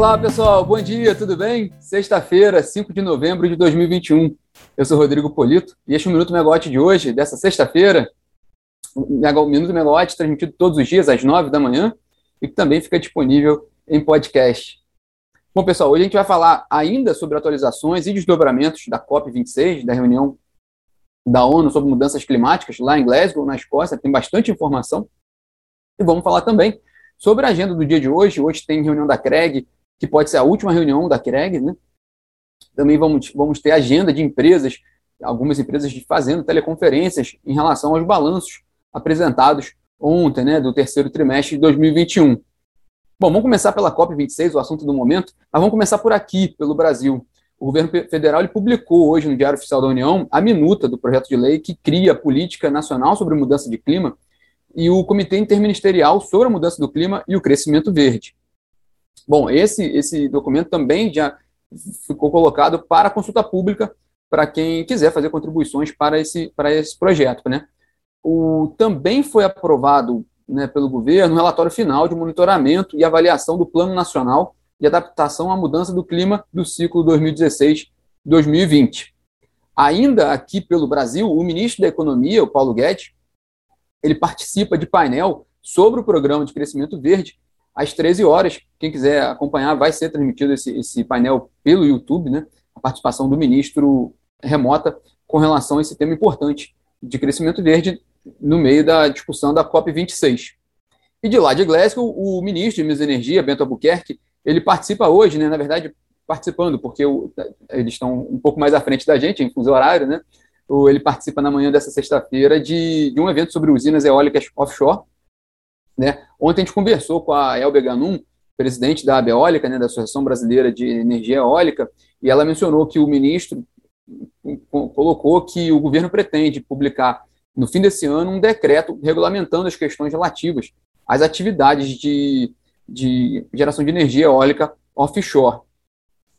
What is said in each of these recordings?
Olá, pessoal. Bom dia, tudo bem? Sexta-feira, 5 de novembro de 2021. Eu sou Rodrigo Polito e este é o Minuto Megawatt de hoje, dessa sexta-feira. O Minuto Megawatt transmitido todos os dias às 9 da manhã e que também fica disponível em podcast. Bom, pessoal, hoje a gente vai falar ainda sobre atualizações e desdobramentos da COP26, da reunião da ONU sobre mudanças climáticas lá em Glasgow, na Escócia. Tem bastante informação. E vamos falar também sobre a agenda do dia de hoje. Hoje tem reunião da CREG, que pode ser a última reunião da CREG, né? Também vamos, vamos ter agenda de empresas, algumas empresas fazendo teleconferências em relação aos balanços apresentados ontem, né, do terceiro trimestre de 2021. Bom, vamos começar pela COP26, o assunto do momento, mas vamos começar por aqui, pelo Brasil. O governo federal publicou hoje no Diário Oficial da União a minuta do projeto de lei que cria a Política Nacional sobre Mudança de Clima e o Comitê Interministerial sobre a Mudança do Clima e o Crescimento Verde. Bom, esse, esse documento também já ficou colocado para consulta pública para quem quiser fazer contribuições para esse, para esse projeto. Né? O, também foi aprovado né, pelo governo um relatório final de monitoramento e avaliação do Plano Nacional de Adaptação à Mudança do Clima do ciclo 2016-2020. Ainda aqui pelo Brasil, o ministro da Economia, o Paulo Guedes, ele participa de painel sobre o Programa de Crescimento Verde, às 13 horas. Quem quiser acompanhar, vai ser transmitido esse, esse painel pelo YouTube, né? A participação do ministro remota com relação a esse tema importante de crescimento verde no meio da discussão da COP26. E de lá de Glasgow, o ministro de Minas e Energia, Bento Albuquerque, ele participa hoje, né? Na verdade, participando, porque o, eles estão um pouco mais à frente da gente, em fuso horário, né? Ele participa na manhã dessa sexta-feira de, de um evento sobre usinas eólicas offshore, né? Ontem a gente conversou com a Elbe Ganum, presidente da Abeólica, né, da Associação Brasileira de Energia Eólica, e ela mencionou que o ministro colocou que o governo pretende publicar no fim desse ano um decreto regulamentando as questões relativas às atividades de, de geração de energia eólica offshore.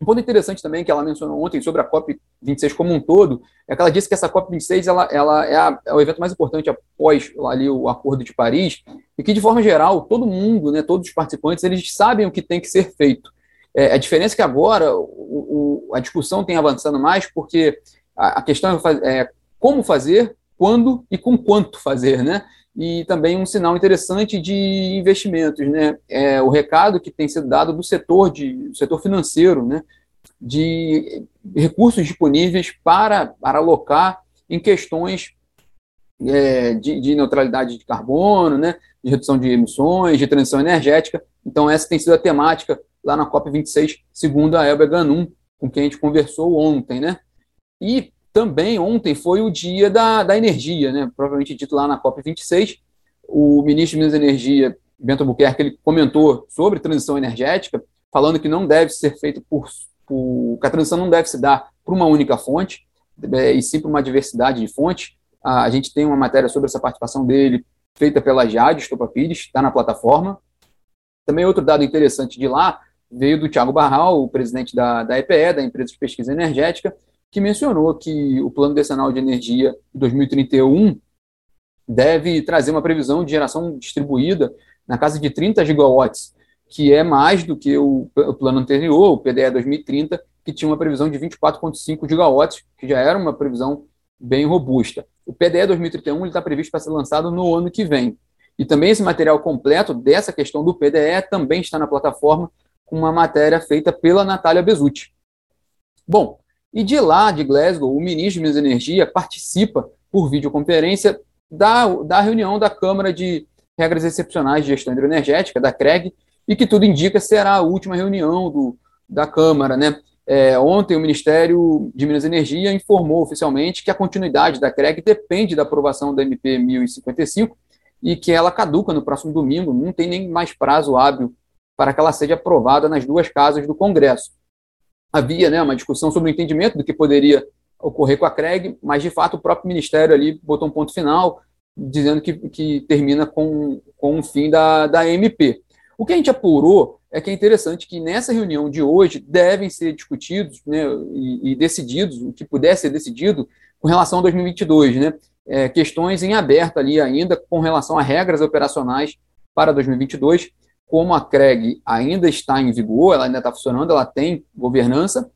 Um ponto interessante também que ela mencionou ontem sobre a COP26 como um todo é que ela disse que essa COP26 ela, ela é, a, é, o evento mais importante após ali o Acordo de Paris e que, de forma geral, todo mundo, né, todos os participantes, eles sabem o que tem que ser feito. É, a diferença é que agora o, o, a discussão tem avançado mais porque a, a questão é, é como fazer, quando e com quanto fazer, né? e também um sinal interessante de investimentos, né? É o recado que tem sido dado do setor de do setor financeiro, né? De recursos disponíveis para, para alocar em questões é, de, de, neutralidade de carbono, né? De redução de emissões, de transição energética. Então essa tem sido a temática lá na COP 26, segundo a Elba Ganum, com quem a gente conversou ontem, né? E também ontem foi o dia da, da energia, né? provavelmente dito lá na COP26. O ministro de Minas e Energia, Bento Albuquerque, ele comentou sobre transição energética, falando que não deve ser feito por, por que a transição não deve se dar por uma única fonte, é, e sim por uma diversidade de fontes. A gente tem uma matéria sobre essa participação dele, feita pela Jade Estopa Pires, está na plataforma. Também outro dado interessante de lá veio do Tiago Barral, o presidente da, da EPE, da Empresa de Pesquisa Energética, que mencionou que o Plano Decenal de Energia de 2031 deve trazer uma previsão de geração distribuída na casa de 30 gigawatts, que é mais do que o, o plano anterior, o PDE 2030, que tinha uma previsão de 24,5 gigawatts, que já era uma previsão bem robusta. O PDE 2031 está previsto para ser lançado no ano que vem. E também esse material completo dessa questão do PDE também está na plataforma, com uma matéria feita pela Natália Bezutti. Bom, e de lá, de Glasgow, o ministro de Minas e Energia participa por videoconferência da, da reunião da Câmara de Regras Excepcionais de Gestão Hidroenergética, da CREG, e que tudo indica será a última reunião do, da Câmara. Né? É, ontem, o Ministério de Minas e Energia informou oficialmente que a continuidade da CREG depende da aprovação da MP 1055 e que ela caduca no próximo domingo, não tem nem mais prazo hábil para que ela seja aprovada nas duas casas do Congresso havia né, uma discussão sobre o entendimento do que poderia ocorrer com a CREG, mas de fato o próprio Ministério ali botou um ponto final, dizendo que, que termina com, com o fim da, da MP. O que a gente apurou é que é interessante que nessa reunião de hoje devem ser discutidos né, e, e decididos, o que puder ser decidido, com relação a 2022, né? É, questões em aberto ali ainda com relação a regras operacionais para 2022 como a CREG ainda está em vigor, ela ainda está funcionando, ela tem governança,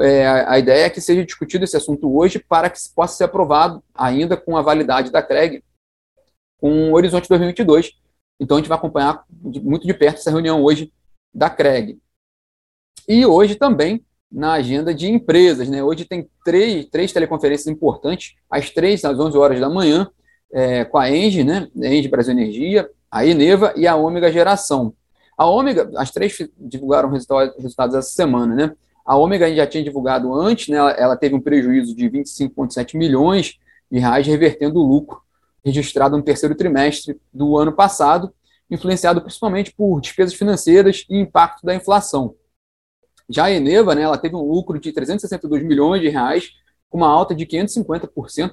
é, a ideia é que seja discutido esse assunto hoje para que possa ser aprovado ainda com a validade da CREG com o Horizonte 2022. Então, a gente vai acompanhar muito de perto essa reunião hoje da CREG. E hoje também na agenda de empresas. Né? Hoje tem três, três teleconferências importantes, às três, às 11 horas da manhã, é, com a Engie, né? Engie Brasil Energia, a Eneva e a Ômega Geração. A Ômega, as três divulgaram resultados essa semana, né? A Ômega já tinha divulgado antes, né? Ela, ela teve um prejuízo de 25,7 milhões de reais, revertendo o lucro registrado no terceiro trimestre do ano passado, influenciado principalmente por despesas financeiras e impacto da inflação. Já a Eneva, né, ela teve um lucro de 362 milhões de reais, com uma alta de 550%,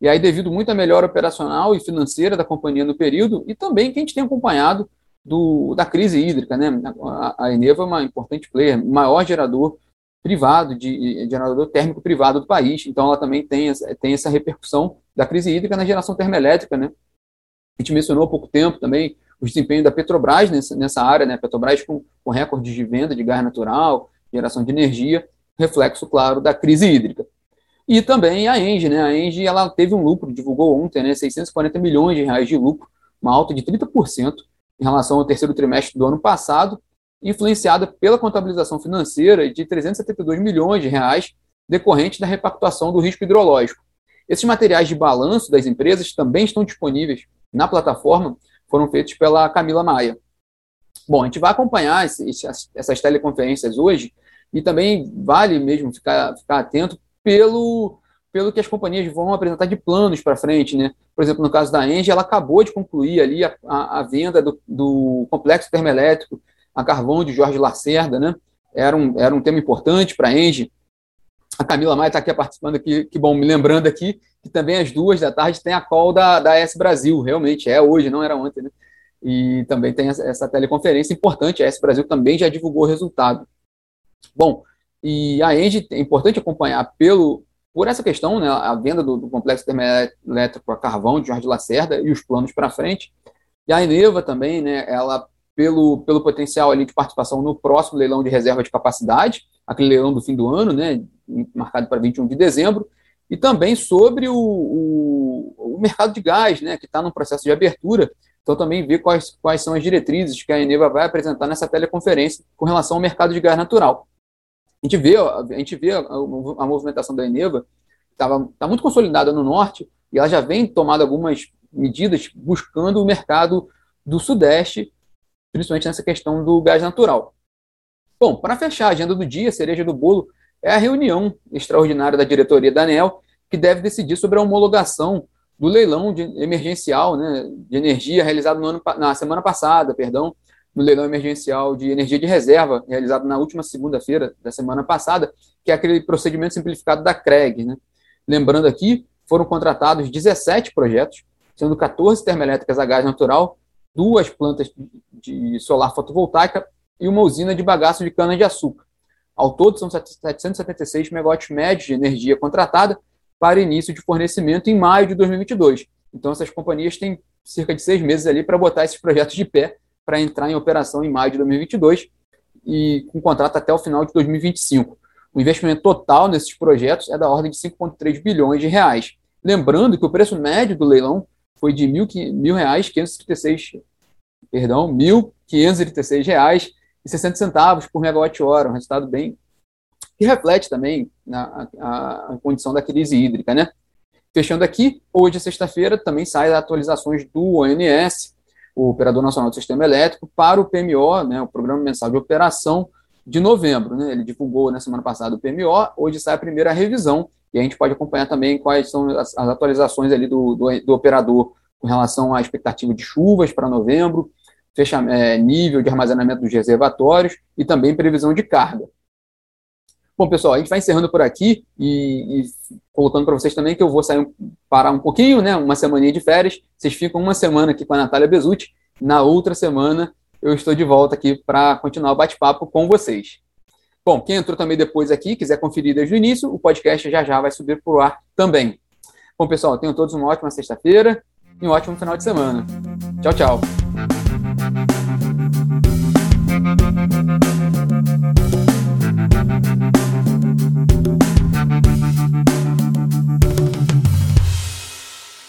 e aí devido muito à melhora operacional e financeira da companhia no período, e também que a gente tem acompanhado do, da crise hídrica, né? A, a Eneva é uma importante player, maior gerador privado, de, de gerador térmico privado do país, então ela também tem, tem essa repercussão da crise hídrica na geração termoelétrica, né? A gente mencionou há pouco tempo também o desempenho da Petrobras nessa, nessa área, né? Petrobras com, com recordes de venda de gás natural, geração de energia, reflexo, claro, da crise hídrica. E também a Engie, né? A Engie ela teve um lucro, divulgou ontem, né? 640 milhões de reais de lucro, uma alta de 30% em relação ao terceiro trimestre do ano passado, influenciada pela contabilização financeira de 372 milhões de reais decorrente da repactuação do risco hidrológico. Esses materiais de balanço das empresas também estão disponíveis na plataforma, foram feitos pela Camila Maia. Bom, a gente vai acompanhar esse, essas teleconferências hoje e também vale mesmo ficar, ficar atento pelo, pelo que as companhias vão apresentar de planos para frente, né? Por exemplo, no caso da Engie, ela acabou de concluir ali a, a, a venda do, do, complexo termoelétrico a carvão de Jorge Lacerda, né? Era um, era um tema importante para a Engie. A Camila Maia está aqui participando aqui, que bom, me lembrando aqui que também às duas da tarde tem a call da, da S Brasil, realmente, é hoje, não era ontem, né? E também tem essa, teleconferência importante, a S Brasil também já divulgou o resultado. Bom, e a Engie é importante acompanhar pelo, por essa questão, né, a venda do, do complexo termoelétrico a carvão de Jorge Lacerda e os planos para frente. E a Eneva também, né, ela pelo, pelo potencial ali de participação no próximo leilão de reserva de capacidade, aquele leilão do fim do ano, né, marcado para 21 de dezembro, e também sobre o, o, o mercado de gás, né, que está no processo de abertura. Então, também ver quais, quais são as diretrizes que a Eneva vai apresentar nessa teleconferência com relação ao mercado de gás natural. A gente vê, a, gente vê a, a movimentação da Eneva, está tá muito consolidada no norte, e ela já vem tomando algumas medidas buscando o mercado do Sudeste, principalmente nessa questão do gás natural. Bom, para fechar a agenda do dia, cereja do bolo é a reunião extraordinária da diretoria da ANEL, que deve decidir sobre a homologação do leilão de emergencial né, de energia realizado ano, na semana passada, perdão, no leilão emergencial de energia de reserva, realizado na última segunda-feira da semana passada, que é aquele procedimento simplificado da CREG. Né? Lembrando aqui, foram contratados 17 projetos, sendo 14 termoelétricas a gás natural, duas plantas de solar fotovoltaica e uma usina de bagaço de cana-de-açúcar. Ao todo, são 776 megawatts médios de energia contratada para início de fornecimento em maio de 2022. Então, essas companhias têm cerca de seis meses ali para botar esses projetos de pé para entrar em operação em maio de 2022 e com contrato até o final de 2025. O investimento total nesses projetos é da ordem de 5,3 bilhões de reais. Lembrando que o preço médio do leilão foi de R$ 1.536, perdão, R$ 1.536 e 60 centavos por megawatt-hora, um resultado bem que reflete também a, a, a, condição da crise hídrica, né? Fechando aqui, hoje, sexta-feira, também saem as atualizações do ONS, o Operador Nacional do Sistema Elétrico, para o PMO, né, o Programa Mensal de Operação de novembro. Né? Ele divulgou na semana passada o PMO, hoje sai a primeira revisão, e a gente pode acompanhar também quais são as, as atualizações ali do, do, do, operador com relação à expectativa de chuvas para novembro, fecha, é, nível de armazenamento dos reservatórios e também previsão de carga. Bom, pessoal, a gente vai encerrando por aqui e, e colocando para vocês também que eu vou sair parar um pouquinho, né? Uma semaninha de férias. Vocês ficam uma semana aqui com a Natália Bezutti. Na outra semana eu estou de volta aqui para continuar o bate-papo com vocês. Bom, quem entrou também depois aqui, quiser conferir desde o início, o podcast já já vai subir para o ar também. Bom, pessoal, tenham todos uma ótima sexta-feira e um ótimo final de semana. Tchau, tchau.